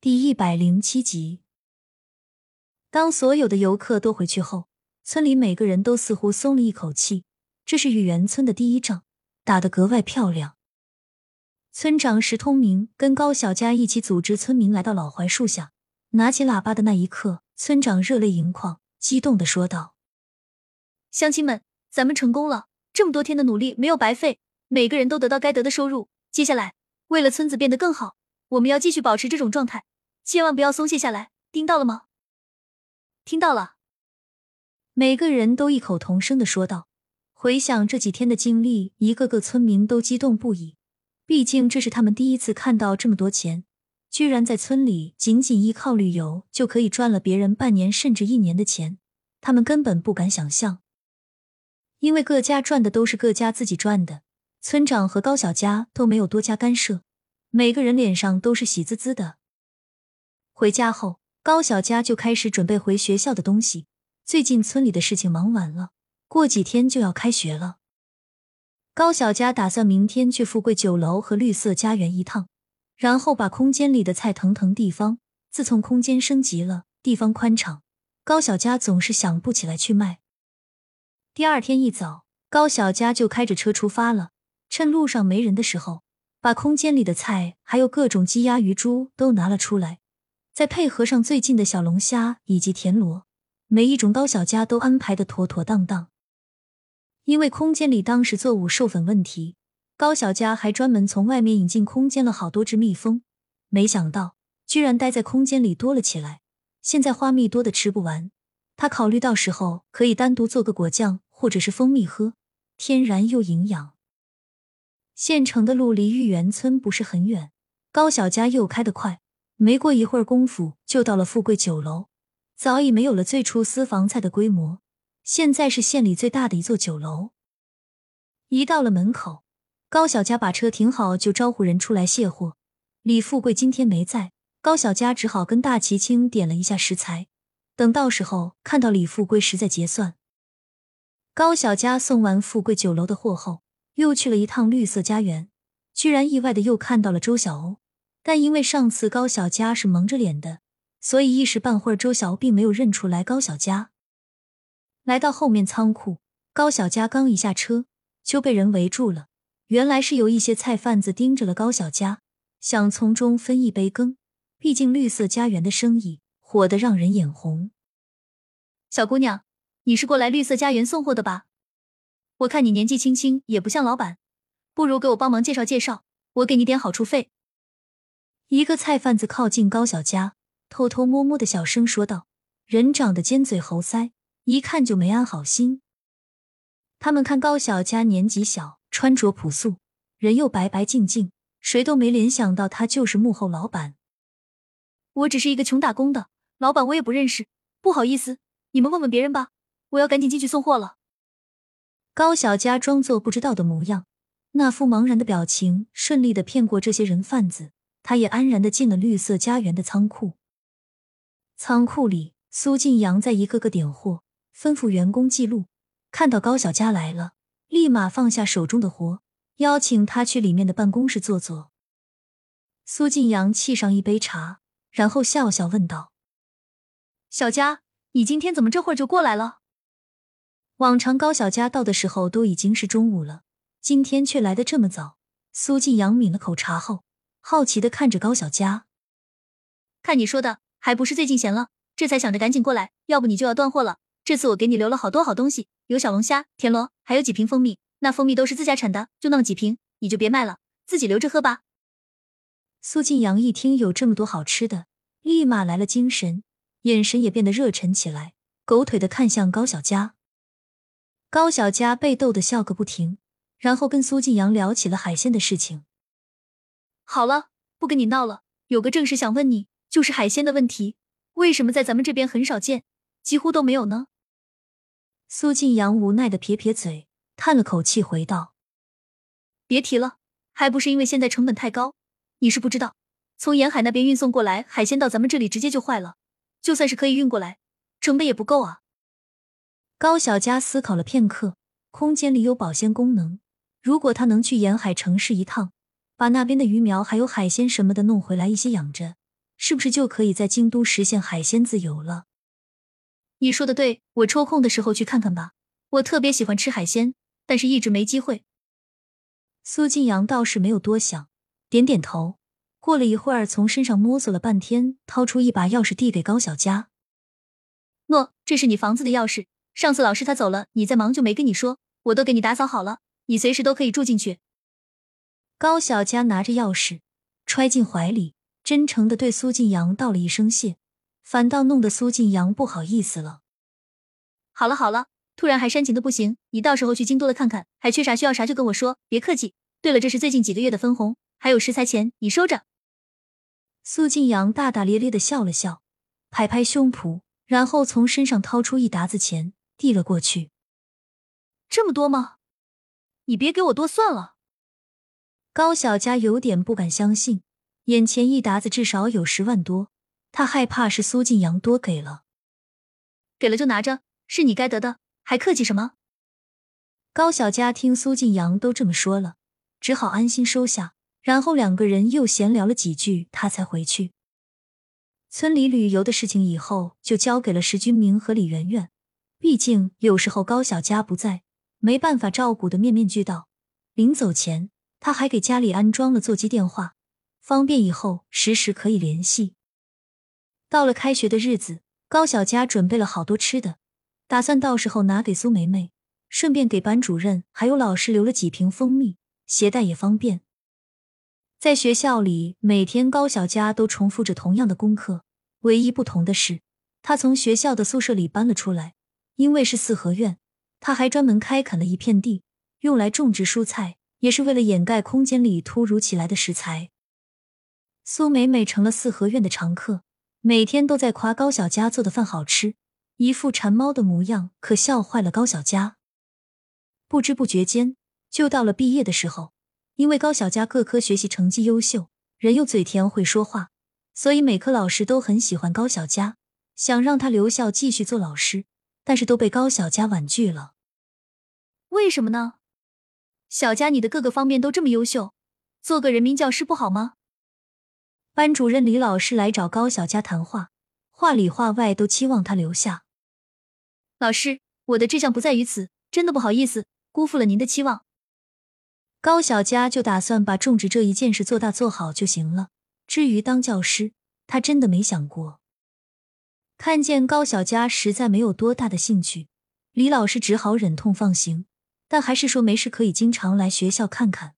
第一百零七集。当所有的游客都回去后，村里每个人都似乎松了一口气。这是玉园村的第一仗，打得格外漂亮。村长石通明跟高小佳一起组织村民来到老槐树下，拿起喇叭的那一刻，村长热泪盈眶，激动的说道：“乡亲们，咱们成功了！这么多天的努力没有白费，每个人都得到该得的收入。接下来，为了村子变得更好。”我们要继续保持这种状态，千万不要松懈下来，听到了吗？听到了。每个人都异口同声的说道。回想这几天的经历，一个个村民都激动不已。毕竟这是他们第一次看到这么多钱，居然在村里仅仅依靠旅游就可以赚了别人半年甚至一年的钱，他们根本不敢想象。因为各家赚的都是各家自己赚的，村长和高小佳都没有多加干涉。每个人脸上都是喜滋滋的。回家后，高小佳就开始准备回学校的东西。最近村里的事情忙完了，过几天就要开学了。高小佳打算明天去富贵酒楼和绿色家园一趟，然后把空间里的菜腾腾地方。自从空间升级了，地方宽敞，高小佳总是想不起来去卖。第二天一早，高小佳就开着车出发了，趁路上没人的时候。把空间里的菜，还有各种鸡鸭鱼猪都拿了出来，再配合上最近的小龙虾以及田螺，每一种高小家都安排的妥妥当当。因为空间里当时作物授粉问题，高小家还专门从外面引进空间了好多只蜜蜂，没想到居然待在空间里多了起来。现在花蜜多的吃不完，他考虑到时候可以单独做个果酱或者是蜂蜜喝，天然又营养。县城的路离玉园村不是很远，高小佳又开得快，没过一会儿功夫就到了富贵酒楼。早已没有了最初私房菜的规模，现在是县里最大的一座酒楼。一到了门口，高小佳把车停好，就招呼人出来卸货。李富贵今天没在，高小佳只好跟大齐青点了一下食材，等到时候看到李富贵时再结算。高小佳送完富贵酒楼的货后。又去了一趟绿色家园，居然意外的又看到了周小欧。但因为上次高小佳是蒙着脸的，所以一时半会儿周晓并没有认出来高小佳。来到后面仓库，高小佳刚一下车就被人围住了。原来是有一些菜贩子盯着了高小佳，想从中分一杯羹。毕竟绿色家园的生意火得让人眼红。小姑娘，你是过来绿色家园送货的吧？我看你年纪轻轻，也不像老板，不如给我帮忙介绍介绍，我给你点好处费。一个菜贩子靠近高小佳，偷偷摸摸的小声说道：“人长得尖嘴猴腮，一看就没安好心。”他们看高小佳年纪小，穿着朴素，人又白白净净，谁都没联想到他就是幕后老板。我只是一个穷打工的，老板我也不认识，不好意思，你们问问别人吧，我要赶紧进去送货了。高小佳装作不知道的模样，那副茫然的表情，顺利的骗过这些人贩子。他也安然的进了绿色家园的仓库。仓库里，苏晋阳在一个个点货，吩咐员工记录。看到高小佳来了，立马放下手中的活，邀请他去里面的办公室坐坐。苏晋阳沏上一杯茶，然后笑笑问道：“小佳，你今天怎么这会儿就过来了？”往常高小佳到的时候都已经是中午了，今天却来的这么早。苏晋阳抿了口茶后，好奇的看着高小佳，看你说的，还不是最近闲了，这才想着赶紧过来，要不你就要断货了。这次我给你留了好多好东西，有小龙虾、田螺，还有几瓶蜂蜜。那蜂蜜都是自家产的，就那么几瓶，你就别卖了，自己留着喝吧。苏晋阳一听有这么多好吃的，立马来了精神，眼神也变得热忱起来，狗腿的看向高小佳。高小佳被逗得笑个不停，然后跟苏晋阳聊起了海鲜的事情。好了，不跟你闹了，有个正事想问你，就是海鲜的问题，为什么在咱们这边很少见，几乎都没有呢？苏晋阳无奈的撇撇嘴，叹了口气，回道：“别提了，还不是因为现在成本太高。你是不知道，从沿海那边运送过来海鲜到咱们这里直接就坏了，就算是可以运过来，成本也不够啊。”高小佳思考了片刻，空间里有保鲜功能，如果他能去沿海城市一趟，把那边的鱼苗还有海鲜什么的弄回来一些养着，是不是就可以在京都实现海鲜自由了？你说的对，我抽空的时候去看看吧。我特别喜欢吃海鲜，但是一直没机会。苏静阳倒是没有多想，点点头。过了一会儿，从身上摸索了半天，掏出一把钥匙递给高小佳。诺，这是你房子的钥匙。上次老师他走了，你在忙就没跟你说，我都给你打扫好了，你随时都可以住进去。高小佳拿着钥匙揣进怀里，真诚的对苏晋阳道了一声谢，反倒弄得苏晋阳不好意思了。好了好了，突然还煽情的不行，你到时候去京都了看看，还缺啥需要啥就跟我说，别客气。对了，这是最近几个月的分红，还有食材钱，你收着。苏晋阳大大咧咧的笑了笑，拍拍胸脯。然后从身上掏出一沓子钱，递了过去。这么多吗？你别给我多算了。高小佳有点不敢相信，眼前一沓子至少有十万多，他害怕是苏晋阳多给了。给了就拿着，是你该得的，还客气什么？高小佳听苏晋阳都这么说了，只好安心收下。然后两个人又闲聊了几句，他才回去。村里旅游的事情以后就交给了石君明和李媛媛。毕竟有时候高小佳不在，没办法照顾的面面俱到。临走前，他还给家里安装了座机电话，方便以后时时可以联系。到了开学的日子，高小佳准备了好多吃的，打算到时候拿给苏梅梅，顺便给班主任还有老师留了几瓶蜂蜜，携带也方便。在学校里，每天高小佳都重复着同样的功课，唯一不同的是，他从学校的宿舍里搬了出来。因为是四合院，他还专门开垦了一片地，用来种植蔬菜，也是为了掩盖空间里突如其来的食材。苏美美成了四合院的常客，每天都在夸高小佳做的饭好吃，一副馋猫的模样，可笑坏了高小佳。不知不觉间，就到了毕业的时候。因为高小佳各科学习成绩优秀，人又嘴甜会说话，所以每科老师都很喜欢高小佳，想让他留校继续做老师，但是都被高小佳婉拒了。为什么呢？小佳，你的各个方面都这么优秀，做个人民教师不好吗？班主任李老师来找高小佳谈话，话里话外都期望他留下。老师，我的志向不在于此，真的不好意思，辜负了您的期望。高小佳就打算把种植这一件事做大做好就行了。至于当教师，他真的没想过。看见高小佳实在没有多大的兴趣，李老师只好忍痛放行，但还是说没事可以经常来学校看看。